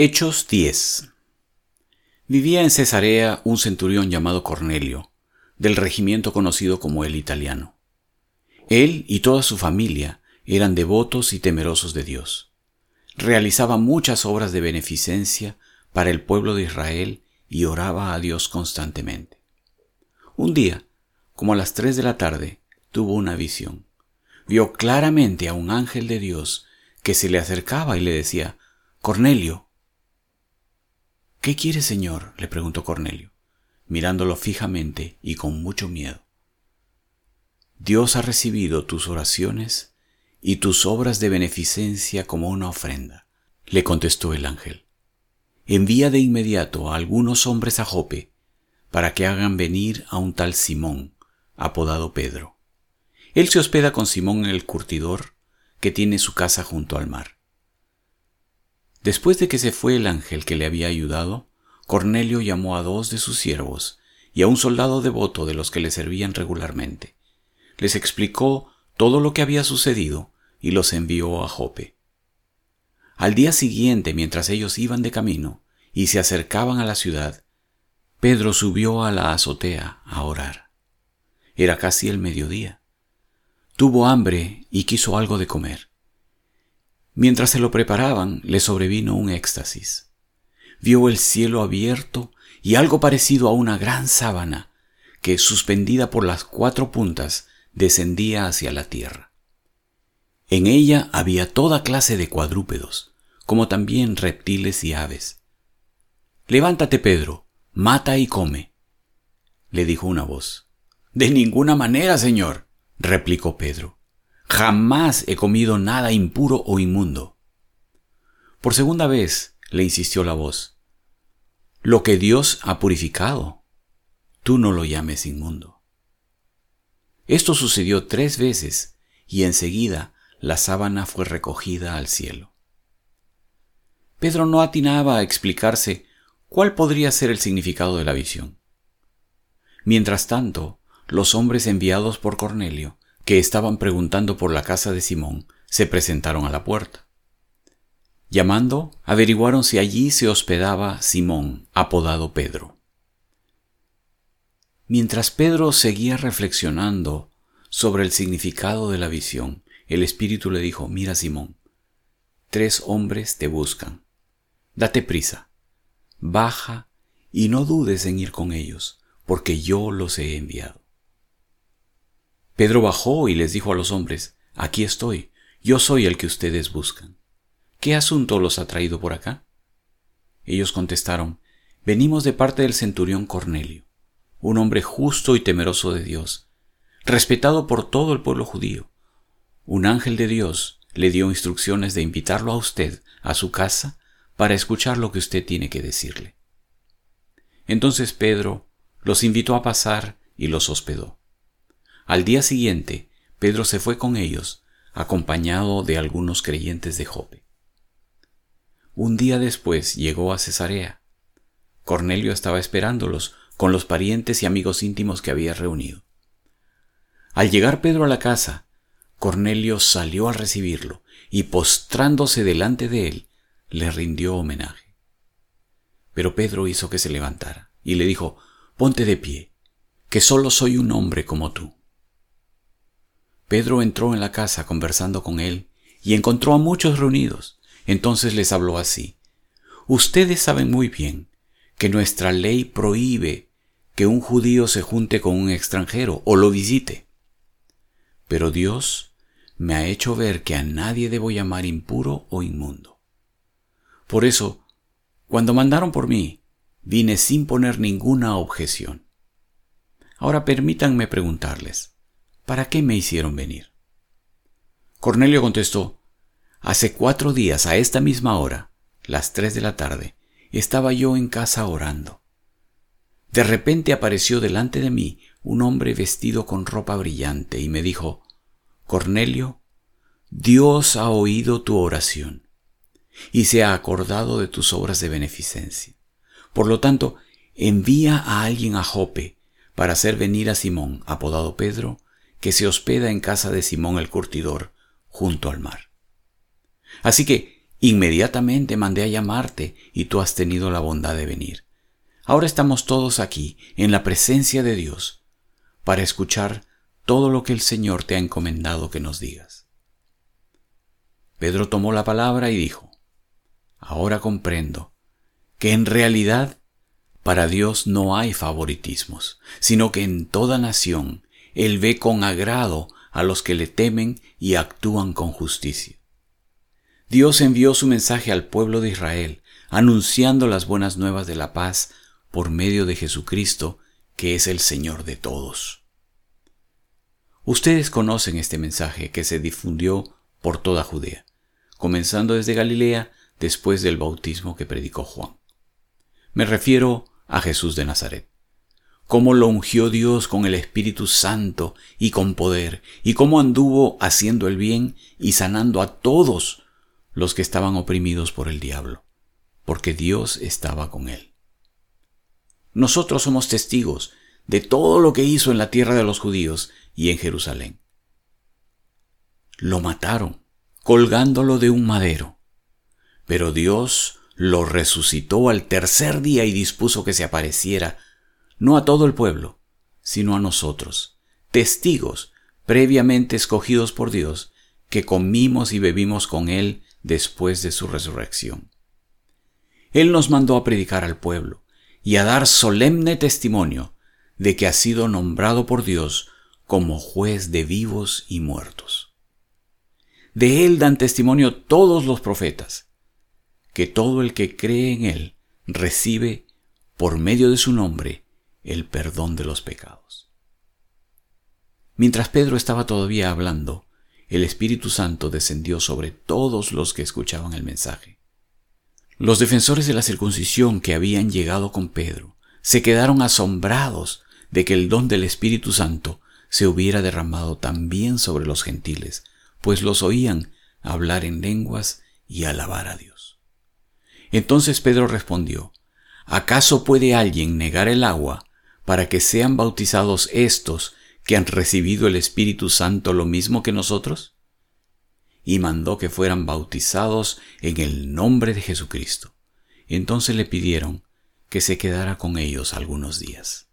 Hechos 10 Vivía en Cesarea un centurión llamado Cornelio, del regimiento conocido como el italiano. Él y toda su familia eran devotos y temerosos de Dios. Realizaba muchas obras de beneficencia para el pueblo de Israel y oraba a Dios constantemente. Un día, como a las tres de la tarde, tuvo una visión. Vio claramente a un ángel de Dios que se le acercaba y le decía, Cornelio, ¿Qué quiere, Señor? le preguntó Cornelio, mirándolo fijamente y con mucho miedo. Dios ha recibido tus oraciones y tus obras de beneficencia como una ofrenda, le contestó el ángel. Envía de inmediato a algunos hombres a Jope para que hagan venir a un tal Simón, apodado Pedro. Él se hospeda con Simón el curtidor, que tiene su casa junto al mar. Después de que se fue el ángel que le había ayudado, Cornelio llamó a dos de sus siervos y a un soldado devoto de los que le servían regularmente. Les explicó todo lo que había sucedido y los envió a Jope. Al día siguiente, mientras ellos iban de camino y se acercaban a la ciudad, Pedro subió a la azotea a orar. Era casi el mediodía. Tuvo hambre y quiso algo de comer. Mientras se lo preparaban, le sobrevino un éxtasis. Vio el cielo abierto y algo parecido a una gran sábana que, suspendida por las cuatro puntas, descendía hacia la tierra. En ella había toda clase de cuadrúpedos, como también reptiles y aves. Levántate, Pedro, mata y come, le dijo una voz. De ninguna manera, señor, replicó Pedro. Jamás he comido nada impuro o inmundo. Por segunda vez le insistió la voz. Lo que Dios ha purificado, tú no lo llames inmundo. Esto sucedió tres veces y enseguida la sábana fue recogida al cielo. Pedro no atinaba a explicarse cuál podría ser el significado de la visión. Mientras tanto, los hombres enviados por Cornelio que estaban preguntando por la casa de Simón, se presentaron a la puerta. Llamando, averiguaron si allí se hospedaba Simón, apodado Pedro. Mientras Pedro seguía reflexionando sobre el significado de la visión, el Espíritu le dijo, mira Simón, tres hombres te buscan. Date prisa, baja y no dudes en ir con ellos, porque yo los he enviado. Pedro bajó y les dijo a los hombres, Aquí estoy, yo soy el que ustedes buscan. ¿Qué asunto los ha traído por acá? Ellos contestaron, Venimos de parte del centurión Cornelio, un hombre justo y temeroso de Dios, respetado por todo el pueblo judío. Un ángel de Dios le dio instrucciones de invitarlo a usted a su casa para escuchar lo que usted tiene que decirle. Entonces Pedro los invitó a pasar y los hospedó. Al día siguiente, Pedro se fue con ellos, acompañado de algunos creyentes de Jope. Un día después llegó a Cesarea. Cornelio estaba esperándolos con los parientes y amigos íntimos que había reunido. Al llegar Pedro a la casa, Cornelio salió a recibirlo y postrándose delante de él, le rindió homenaje. Pero Pedro hizo que se levantara y le dijo, Ponte de pie, que solo soy un hombre como tú. Pedro entró en la casa conversando con él y encontró a muchos reunidos. Entonces les habló así. Ustedes saben muy bien que nuestra ley prohíbe que un judío se junte con un extranjero o lo visite. Pero Dios me ha hecho ver que a nadie debo llamar impuro o inmundo. Por eso, cuando mandaron por mí, vine sin poner ninguna objeción. Ahora permítanme preguntarles, ¿para qué me hicieron venir? Cornelio contestó, Hace cuatro días a esta misma hora, las tres de la tarde, estaba yo en casa orando. De repente apareció delante de mí un hombre vestido con ropa brillante y me dijo, Cornelio, Dios ha oído tu oración y se ha acordado de tus obras de beneficencia. Por lo tanto, envía a alguien a Jope para hacer venir a Simón, apodado Pedro, que se hospeda en casa de Simón el curtidor, junto al mar. Así que Inmediatamente mandé a llamarte y tú has tenido la bondad de venir. Ahora estamos todos aquí, en la presencia de Dios, para escuchar todo lo que el Señor te ha encomendado que nos digas. Pedro tomó la palabra y dijo, Ahora comprendo que en realidad para Dios no hay favoritismos, sino que en toda nación Él ve con agrado a los que le temen y actúan con justicia. Dios envió su mensaje al pueblo de Israel, anunciando las buenas nuevas de la paz por medio de Jesucristo, que es el Señor de todos. Ustedes conocen este mensaje que se difundió por toda Judea, comenzando desde Galilea después del bautismo que predicó Juan. Me refiero a Jesús de Nazaret. Cómo lo ungió Dios con el Espíritu Santo y con poder, y cómo anduvo haciendo el bien y sanando a todos los que estaban oprimidos por el diablo, porque Dios estaba con él. Nosotros somos testigos de todo lo que hizo en la tierra de los judíos y en Jerusalén. Lo mataron, colgándolo de un madero, pero Dios lo resucitó al tercer día y dispuso que se apareciera no a todo el pueblo, sino a nosotros, testigos previamente escogidos por Dios, que comimos y bebimos con Él después de su resurrección. Él nos mandó a predicar al pueblo y a dar solemne testimonio de que ha sido nombrado por Dios como juez de vivos y muertos. De Él dan testimonio todos los profetas, que todo el que cree en Él recibe, por medio de su nombre, el perdón de los pecados. Mientras Pedro estaba todavía hablando, el Espíritu Santo descendió sobre todos los que escuchaban el mensaje. Los defensores de la circuncisión que habían llegado con Pedro se quedaron asombrados de que el don del Espíritu Santo se hubiera derramado también sobre los gentiles, pues los oían hablar en lenguas y alabar a Dios. Entonces Pedro respondió, ¿acaso puede alguien negar el agua para que sean bautizados estos que han recibido el Espíritu Santo lo mismo que nosotros? Y mandó que fueran bautizados en el nombre de Jesucristo. Entonces le pidieron que se quedara con ellos algunos días.